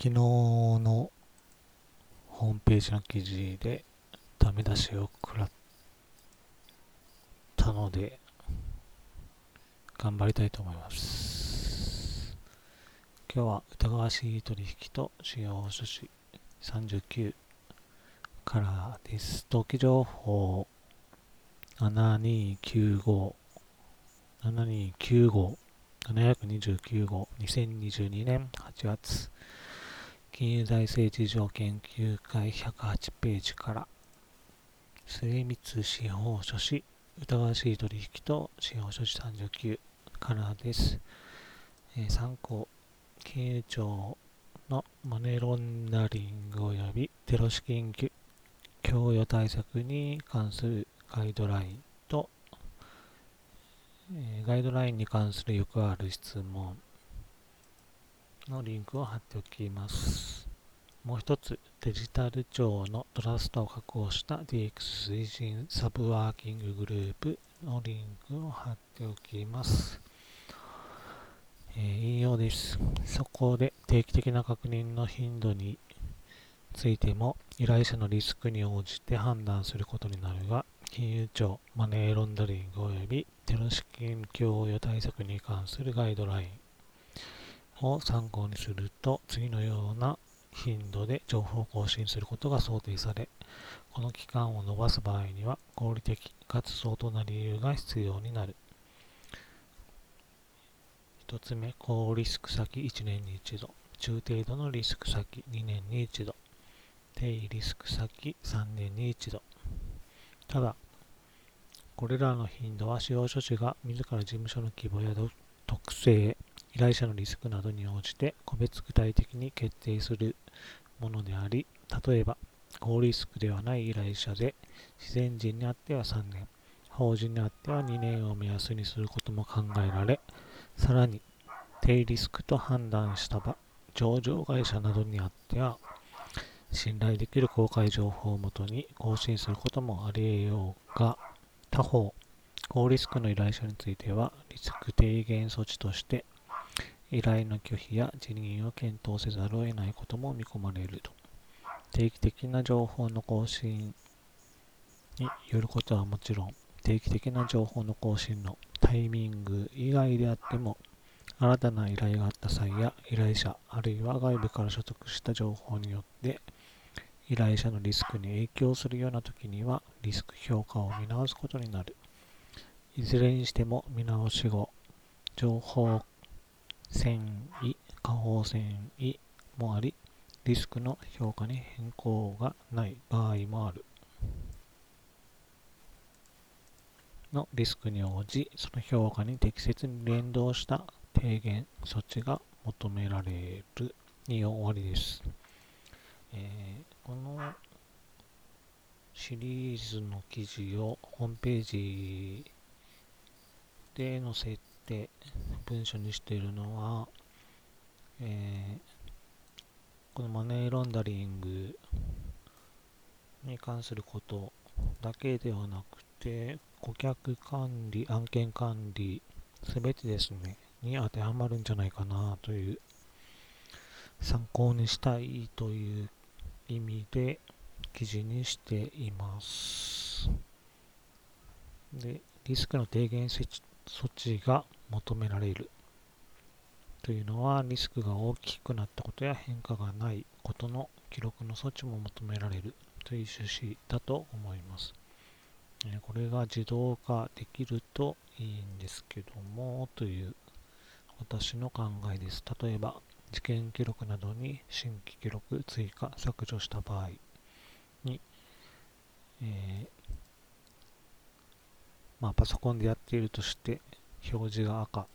昨日のホームページの記事でダメ出しを食らったので頑張りたいと思います。今日は疑わしい取引と使用書士39からです。登記情報。7295 7295 729号。2022年8月。金融財政事情研究会108ページから精密司法書士疑わしい取引と司法書士39からです、えー、参考金融庁のマネーロンダリング及びテロ資金供与対策に関するガイドラインと、えー、ガイドラインに関するよくある質問のリンクを貼っておきます。もう一つ、デジタル庁のトラストを確保した DX 推進サブワーキンググループのリンクを貼っておきます。えー、引用です。そこで定期的な確認の頻度についても依頼者のリスクに応じて判断することになるが、金融庁マネーロンダリング及びテロ資金供与対策に関するガイドラインを参考にすると次のような頻度で情報を更新することが想定されこの期間を延ばす場合には合理的かつ相当な理由が必要になる。1つ目高リスク先1年に1度。中程度のリスク先2年に1度。低リスク先3年に1度。ただこれらの頻度は使用書士が自ら事務所の規模や特性依頼者のリスクなどに応じて個別具体的に決定するものであり、例えば、高リスクではない依頼者で、自然人にあっては3年、法人にあっては2年を目安にすることも考えられ、さらに、低リスクと判断した場、上場会社などにあっては、信頼できる公開情報をもとに更新することもあり得ようが、他方、高リスクの依頼者については、リスク低減措置として、依頼の拒否や辞任を検討せざるを得ないことも見込まれると。定期的な情報の更新によることはもちろん、定期的な情報の更新のタイミング以外であっても、新たな依頼があった際や依頼者、あるいは外部から所得した情報によって、依頼者のリスクに影響するような時には、リスク評価を見直すことになる。いずれにしても見直し後、情報繊維、下方繊維もあり、リスクの評価に変更がない場合もある。のリスクに応じ、その評価に適切に連動した低減措置が求められるに終わりです。えー、このシリーズの記事をホームページで載せて文章にしているのは、えー、このマネーロンダリングに関することだけではなくて、顧客管理、案件管理、すべてですね、に当てはまるんじゃないかなという、参考にしたいという意味で記事にしています。で、リスクの低減措置が求められるというのはリスクが大きくなったことや変化がないことの記録の措置も求められるという趣旨だと思います。これが自動化できるといいんですけどもという私の考えです。例えば事件記録などに新規記録追加削除した場合に、えー、まあ、パソコンでやっているとして表示が赤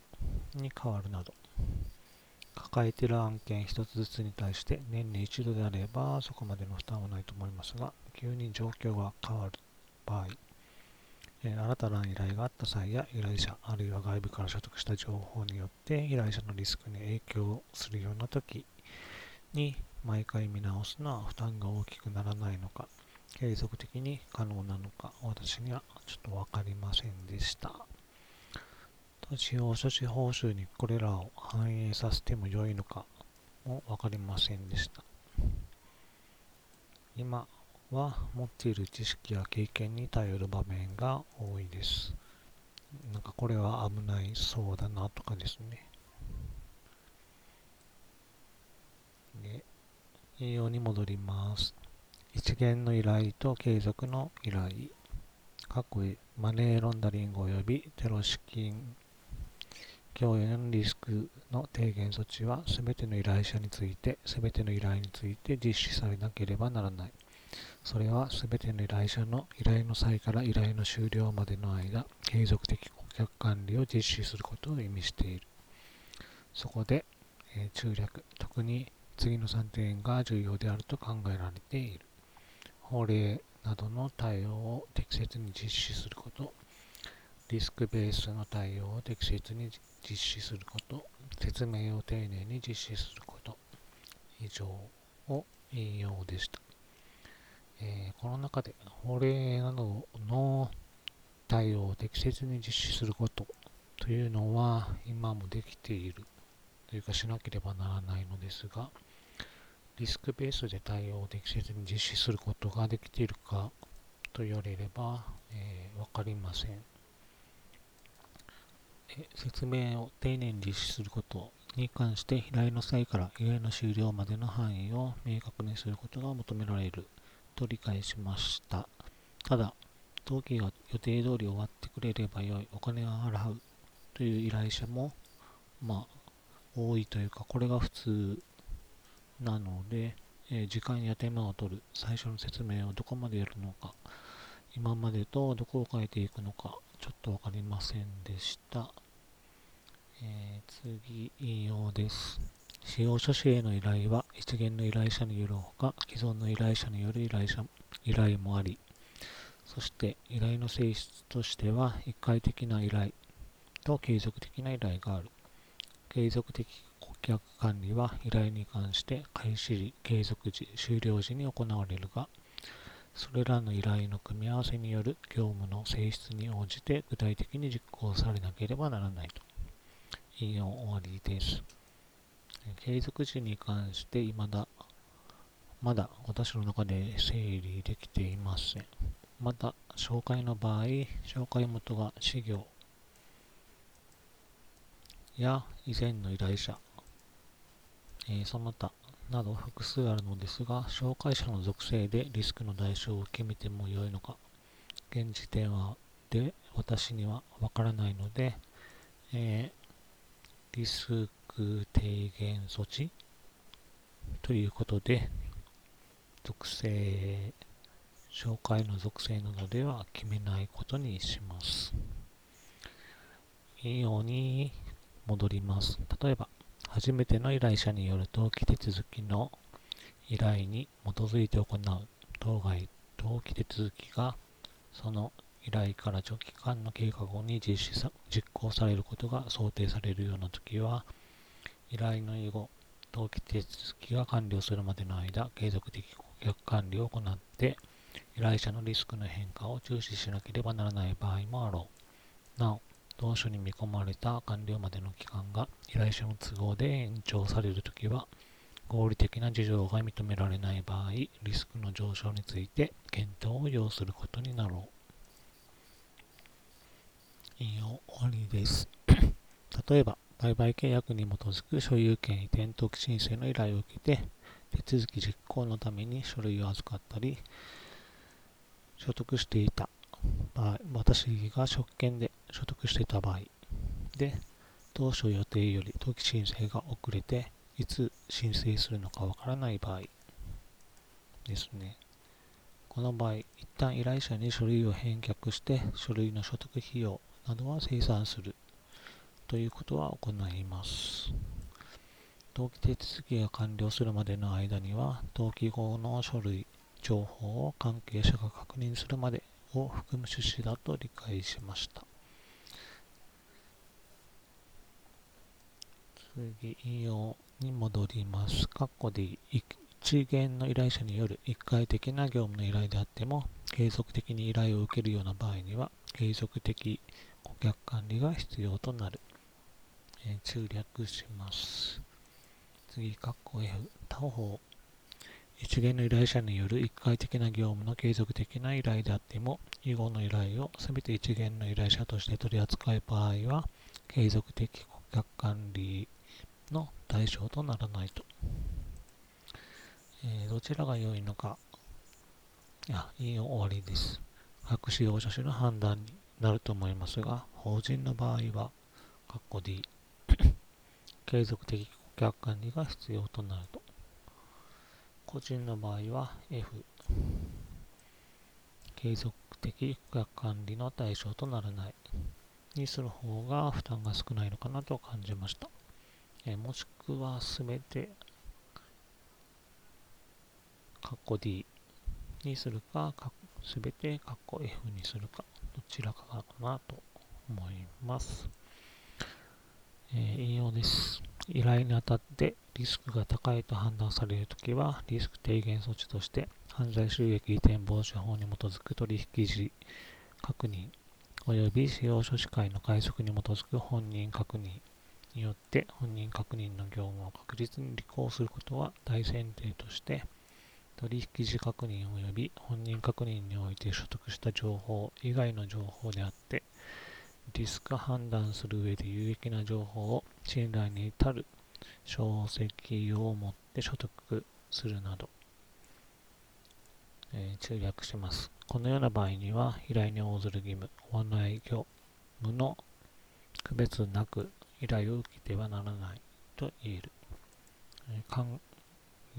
に変わるなど抱えている案件1つずつに対して年に一度であればそこまでの負担はないと思いますが急に状況が変わる場合、え新たな依頼があった際や依頼者あるいは外部から所得した情報によって依頼者のリスクに影響するような時に毎回見直すのは負担が大きくならないのか継続的に可能なのか私にはちょっと分かりませんでした。使用書士報酬にこれらを反映させても良いのかも分かりませんでした。今は持っている知識や経験に頼る場面が多いです。なんかこれは危ないそうだなとかですね。で、引用に戻ります。一元の依頼と継続の依頼。過去へマネーロンダリング及びテロ資金供与のリスクの低減措置は全ての依頼者について、全ての依頼について実施されなければならない。それは全ての依頼者の依頼の際から依頼の終了までの間、継続的顧客管理を実施することを意味している。そこで、えー、中略、特に次の3点が重要であると考えられている。法令などの対応を適切に実施すること、リスクベースの対応を適切に実施すること、説明を丁寧に実施すること、以上を引用でした。えー、この中で法令などの対応を適切に実施することというのは今もできているというかしなければならないのですが、リスクベースで対応を適切に実施することができているかと言われれば、えー、分かりません。説明を丁寧に実施することに関して依頼の際から依頼の終了までの範囲を明確にすることが求められると理解しました。ただ、登記が予定通り終わってくれればよい、お金は払うという依頼者も、まあ、多いというか、これが普通なので、えー、時間や手間を取る最初の説明をどこまでやるのか、今までとどこを変えていくのか、ちょっとわかりませんでした。えー、次、引用です。使用書士への依頼は一元の依頼者によるほか、既存の依頼者による依頼者依頼もあり、そして依頼の性質としては、一回的な依頼と継続的な依頼がある。継続的顧客管理は依頼に関して開始時、継続時、終了時に行われるが、それらの依頼の組み合わせによる業務の性質に応じて具体的に実行されなければならないと。引用終わりです。継続時に関して未だ、まだ私の中で整理できていません。また、紹介の場合、紹介元が事業や以前の依頼者、えー、その他など複数あるのですが、紹介者の属性でリスクの代償を受け身ても良いのか、現時点はで私にはわからないので、えー、リスク低減措置？ということで、属性、紹介の属性などでは決めないことにします。引用に戻ります。例えば、初めての依頼者による登記手続きの依頼に基づいて行う当該登記手続きがその依頼から長期間の経過後に実施さ実行されることが想定されるような時は依頼の以後、登記手続きが完了するまでの間、継続的顧客管理を行って、依頼者のリスクの変化を注視しなければならない場合もあろう。なお、当初に見込まれた完了までの期間が依頼者の都合で延長されるときは、合理的な事情が認められない場合、リスクの上昇について検討を要することになろう。引用終わりです。例えば、売買契約に基づく所有権移転登記申請の依頼を受けて、手続き実行のために書類を預かったり、所得していた場合、私が職権で所得していた場合で、当初予定より登記申請が遅れて、いつ申請するのかわからない場合ですね。この場合、一旦依頼者に書類を返却して、書類の所得費用などは生産するということは行います。登記手続きが完了するまでの間には、登記後の書類、情報を関係者が確認するまでを含む趣旨だと理解しました。次、引用に戻ります。括弧で一元の依頼者による一回的な業務の依頼であっても、継続的に依頼を受けるような場合には、継続的顧客管理が必要となる。え中略します。次、括弧 F、他方、一元の依頼者による一回的な業務の継続的な依頼であっても、以後の依頼をすべて一元の依頼者として取り扱う場合は、継続的顧客管理の対象とならないと。えー、どちらが良いのか、あ、引用終わりです。各使用者種の判断になると思いますが、法人の場合は、括弧 D、継続的顧客管理が必要となると。個人の場合は F、継続的顧客管理の対象とならないにする方が負担が少ないのかなと感じました。えもしくはすべて、カッコ D にするか、すべてカッコ F にするか、どちらかかなと思います。えー、引用です。依頼にあたってリスクが高いと判断されるときは、リスク低減措置として犯罪収益移転防止法に基づく取引時確認及び使用書士会の快速に基づく本人確認によって本人確認の業務を確実に履行することは大前提として取引時確認及び本人確認において所得した情報以外の情報であって、リスク判断する上で有益な情報を信頼に至る証跡をもって所得するなど、えー、注略します。このような場合には、依頼に応ずる義務、法の営業、務の区別なく依頼を受けてはならないと言える。えー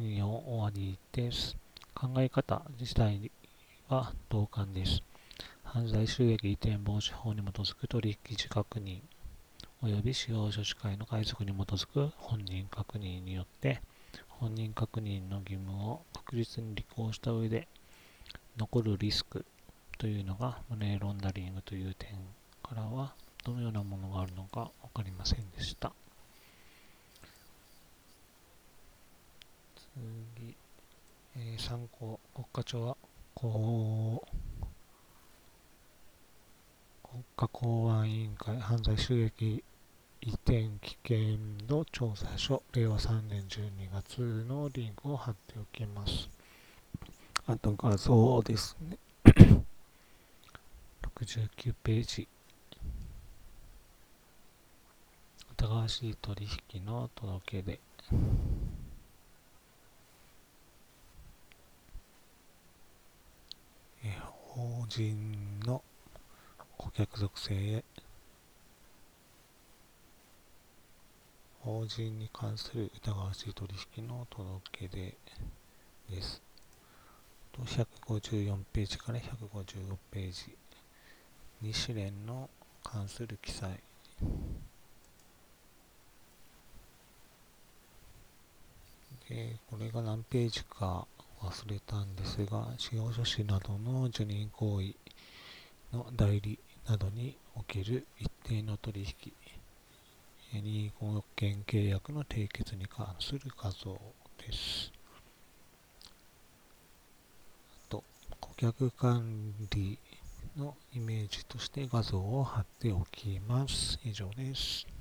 4終わりです。考え方自体は同感です。犯罪収益移転防止法に基づく取引時確認及び使用書士会の解釈に基づく本人確認によって本人確認の義務を確実に履行した上で残るリスクというのがマネーロンダリングという点からはどのようなものがあるのか分かりませんでした。次、えー、参考、国家庁は、こう、国家公安委員会犯罪収益移転危険度調査書、令和3年12月のリンクを貼っておきます。あと画像ですね。69ページ。疑わしい取引の届け出。法人の顧客属性へ法人に関する疑わしい取引の届け出です。154ページから155ページ。日試練の関する記載。で、これが何ページか忘れたんですが、使用書士などの受任行為の代理などにおける一定の取引任意保険契約の締結に関する画像です。あと、顧客管理のイメージとして画像を貼っておきます。以上です。